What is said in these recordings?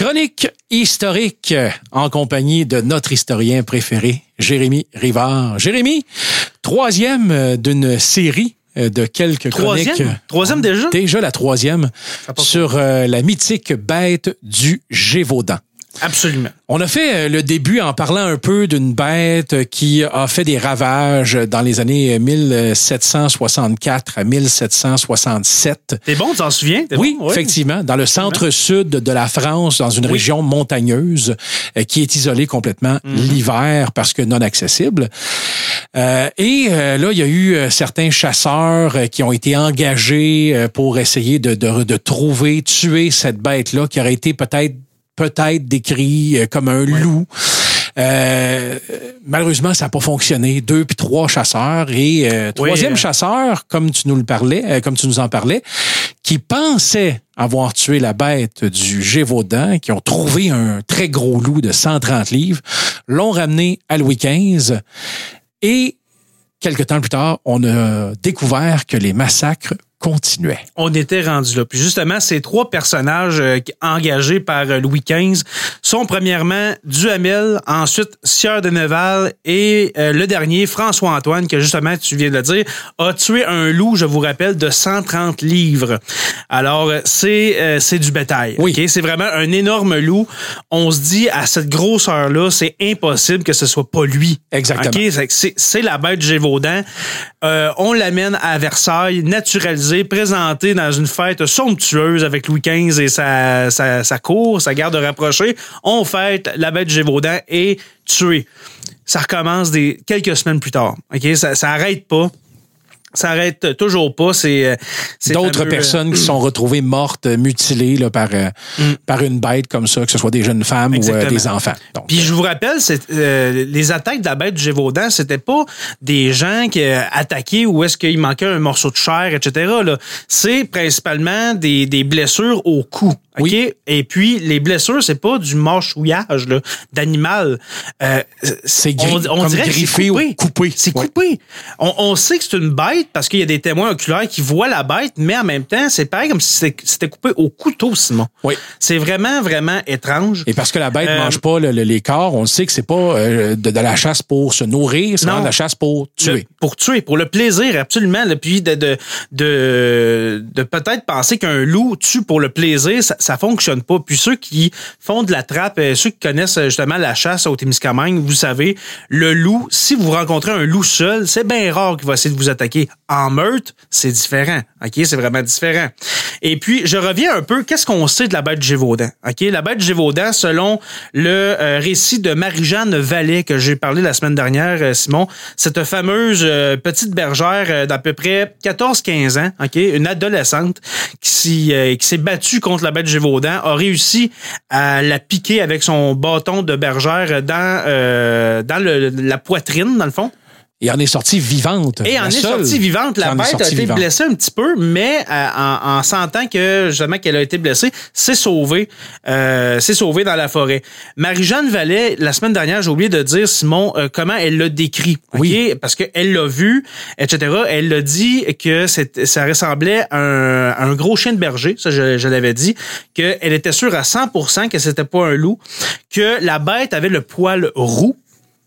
Chronique historique en compagnie de notre historien préféré, Jérémy Rivard. Jérémy, troisième d'une série euh, de quelques Troisième? chroniques. Troisième déjà? Déjà la troisième sur euh, la mythique bête du Gévaudan. Absolument. On a fait euh, le début en parlant un peu d'une bête qui a fait des ravages dans les années 1764 à 1767. T'es bon, tu t'en souviens? Oui, bon? Effectivement, dans le centre-sud de la France, dans une Oui. région montagneuse euh, qui est isolée complètement Mhm. l'hiver parce que non accessible. Euh, et euh, là, il y a eu euh, certains chasseurs euh, qui ont été engagés euh, pour essayer de, de, de trouver, tuer cette bête-là qui aurait été peut-être peut-être décrit euh, comme un loup. Euh, malheureusement, ça n'a pas fonctionné. Deux puis trois chasseurs et euh, troisième chasseur, comme tu nous le parlais, euh, comme tu nous en parlais, qui pensait avoir tué la bête du Gévaudan, qui ont trouvé un très gros loup de 130 livres, l'ont ramené à Louis XV et quelque temps plus tard, on a découvert que les massacres On était rendu là. Puis justement, ces trois personnages euh, engagés par euh, Louis XV sont premièrement Duhamel, ensuite Sieur de Neval et euh, le dernier, François-Antoine, que justement, tu viens de le dire, a tué un loup, je vous rappelle, de 130 livres. Alors, c'est c'est du bétail. Oui. C'est vraiment un énorme loup. On se dit, à cette grosseur-là, c'est impossible que ce soit pas lui. Exactement. C'est- la bête Gévaudan. Euh, on l'amène à Versailles, présenté dans une fête somptueuse avec Louis XV et sa, cour, sa garde rapprochée. On fête la bête Gévaudan et tué. Ça recommence des quelques semaines plus tard. Ça, ça arrête pas. Ça arrête toujours pas. C'est euh, c'est D'autres euh, personnes qui sont retrouvées mortes, euh, mutilées là, par, euh, par une bête comme ça, que ce soit des jeunes femmes ou euh, Mm. Des enfants. Donc, Puis je vous rappelle, c'est, euh, les attaques de la bête du Gévaudan, c'était pas des gens qui euh, attaquaient ou est-ce qu'il manquait un morceau de chair, etc. Là. C'est principalement des, des blessures au cou. OK? Oui. Et puis, les blessures, c'est pas du mâchouillage là, d'animal. Euh, C'est gri- comme dirait griffé c'est ou coupé. coupé. C'est Ouais. coupé. On, on sait que c'est une bête parce qu'il y a des témoins oculaires qui voient la bête, mais en même temps, c'est pareil comme si c'était- coupé au couteau, Simon. Oui. C'est vraiment, vraiment étrange. Et parce que la bête Euh, mange pas le- le- les corps, on sait que c'est pas euh, de, de la chasse pour se nourrir, c'est de la chasse pour tuer. Le- pour tuer, pour le plaisir, absolument. Puis de, de, de, de peut-être penser qu'un loup tue pour le plaisir, ça, ça fonctionne pas. Puis ceux qui font de la trappe, euh, ceux qui connaissent euh, justement la chasse au Témiscamingue, vous savez, le loup, si vous rencontrez un loup seul, c'est bien rare qu'il va essayer de vous attaquer. En meute, c'est différent. OK? C'est vraiment différent. Et puis, je reviens un peu, qu'est-ce qu'on sait de la bête Gévaudan? OK? La bête Gévaudan, selon le euh, récit de Marie-Jeanne Vallée que j'ai parlé la semaine dernière, Simon, cette fameuse petite bergère d'à peu près 14-15 ans, OK? Une adolescente qui, qui s'est battue contre la bête Gévaudan, a réussi à la piquer avec son bâton de bergère dans, euh, dans le- la poitrine, dans le fond. Et en est sortie vivante. Et en est sortie vivante. La bête a été vivante. blessée un petit peu, mais euh, en, en sentant que justement qu'elle a été blessée, c'est sauvée. Euh, c'est sauvée dans la forêt. Marie-Jeanne Vallée, la semaine dernière, j'ai oublié de dire, Simon, euh, comment elle l'a décrit. Oui. Parce qu'elle l'a vu, etc. Elle l'a dit que ça ressemblait à un, à un gros chien de berger. Ça, je, je l'avais dit. Qu'elle était sûre à 100% que c'était pas un loup. Que la bête avait le poil roux.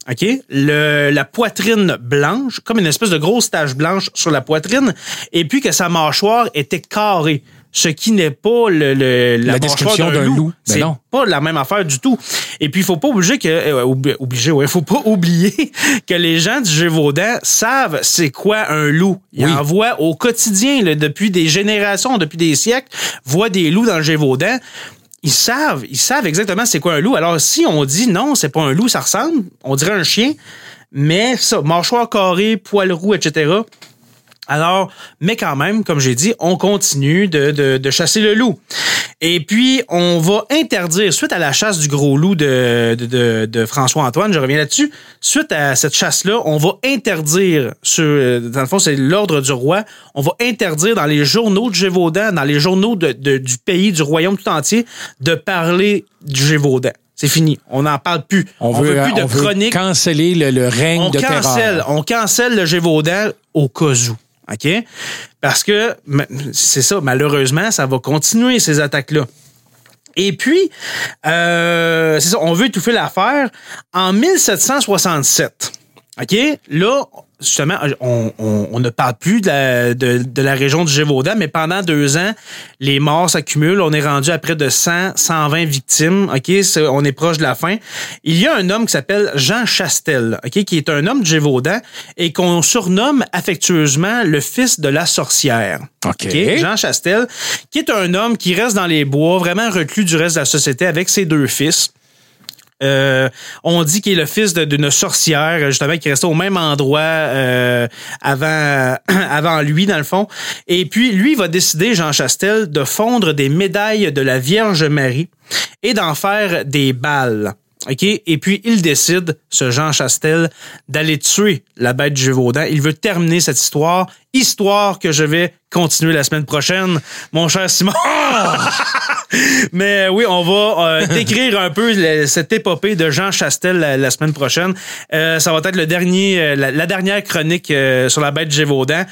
OK? Le, la poitrine blanche, comme une espèce de grosse tache blanche sur la poitrine, et puis que sa mâchoire était carrée. Ce qui n'est pas le, le- la, La description d'un loup. Ben C'est pas la même affaire du tout. Et puis, il faut pas obliger que, euh, obliger, ouais, faut pas oublier que les gens du Gévaudan savent c'est quoi un loup. Ils Oui. en voient au quotidien, là, depuis des générations, depuis des siècles, voient des loups dans le Gévaudan ils savent, ils savent exactement c'est quoi un loup. Alors, si on dit non, c'est pas un loup, ça ressemble, on dirait un chien, mais ça, mâchoire carrée, poil roux, etc. Alors, mais quand même, comme j'ai dit, on continue de, de, de chasser le loup. Et puis, on va interdire, suite à la chasse du gros loup de, de, de, de François-Antoine, je reviens là-dessus, suite à cette chasse-là, on va interdire, sur, euh, dans le fond, c'est l'ordre du roi, on va interdire dans les journaux de Gévaudan, dans les journaux de, de- du pays, du royaume tout entier, de parler du Gévaudan. C'est fini. On n'en parle plus. On, veut, plus de on veut chronique canceller le, le règne on de cancelle, terreur. on cancelle le Gévaudan au cas où. OK? Parce que, c'est ça, malheureusement, ça va continuer, ces attaques-là. Et puis, euh, c'est ça, on veut étouffer l'affaire. En 1767, OK, là, justement, on, ne parle plus de la, de, la région du Gévaudan, mais pendant deux ans, les morts s'accumulent. On est rendu à près de 100, 120 victimes. OK? on est proche de la fin. Il y a un homme qui s'appelle Jean Chastel, OK? Qui est un homme du Gévaudan et qu'on surnomme affectueusement le fils de la sorcière. OK? Jean Chastel, qui est un homme qui reste dans les bois, vraiment reclus du reste de la société avec ses deux fils. Euh, on dit qu'il est le fils d'une sorcière, justement, qui restait au même endroit euh, avant, avant lui, dans le fond. Et puis, lui va décider, Jean Chastel, de fondre des médailles de la Vierge Marie et d'en faire des balles. OK? Et puis, il décide, ce Jean Chastel, d'aller tuer la bête du Gévaudan. Il veut terminer cette histoire, histoire que je vais continuer la semaine prochaine, mon cher Simon. Mais oui, on va euh, décrire un peu cette épopée de Jean Chastel la, semaine prochaine. Euh, ça va être le dernier, euh, la, dernière chronique sur la bête Gévaudan.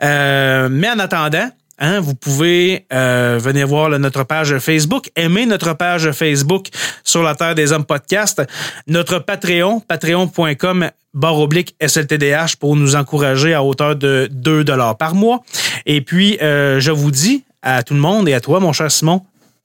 mais en attendant, Hein, vous pouvez euh, venir voir notre page Facebook, aimer notre page Facebook sur la Terre des Hommes podcast, notre Patreon, patreon.com barre oblique SLTDH pour nous encourager à hauteur de 2 dollars par mois. Et puis, euh, je vous dis à tout le monde et à toi, mon cher Simon, euh,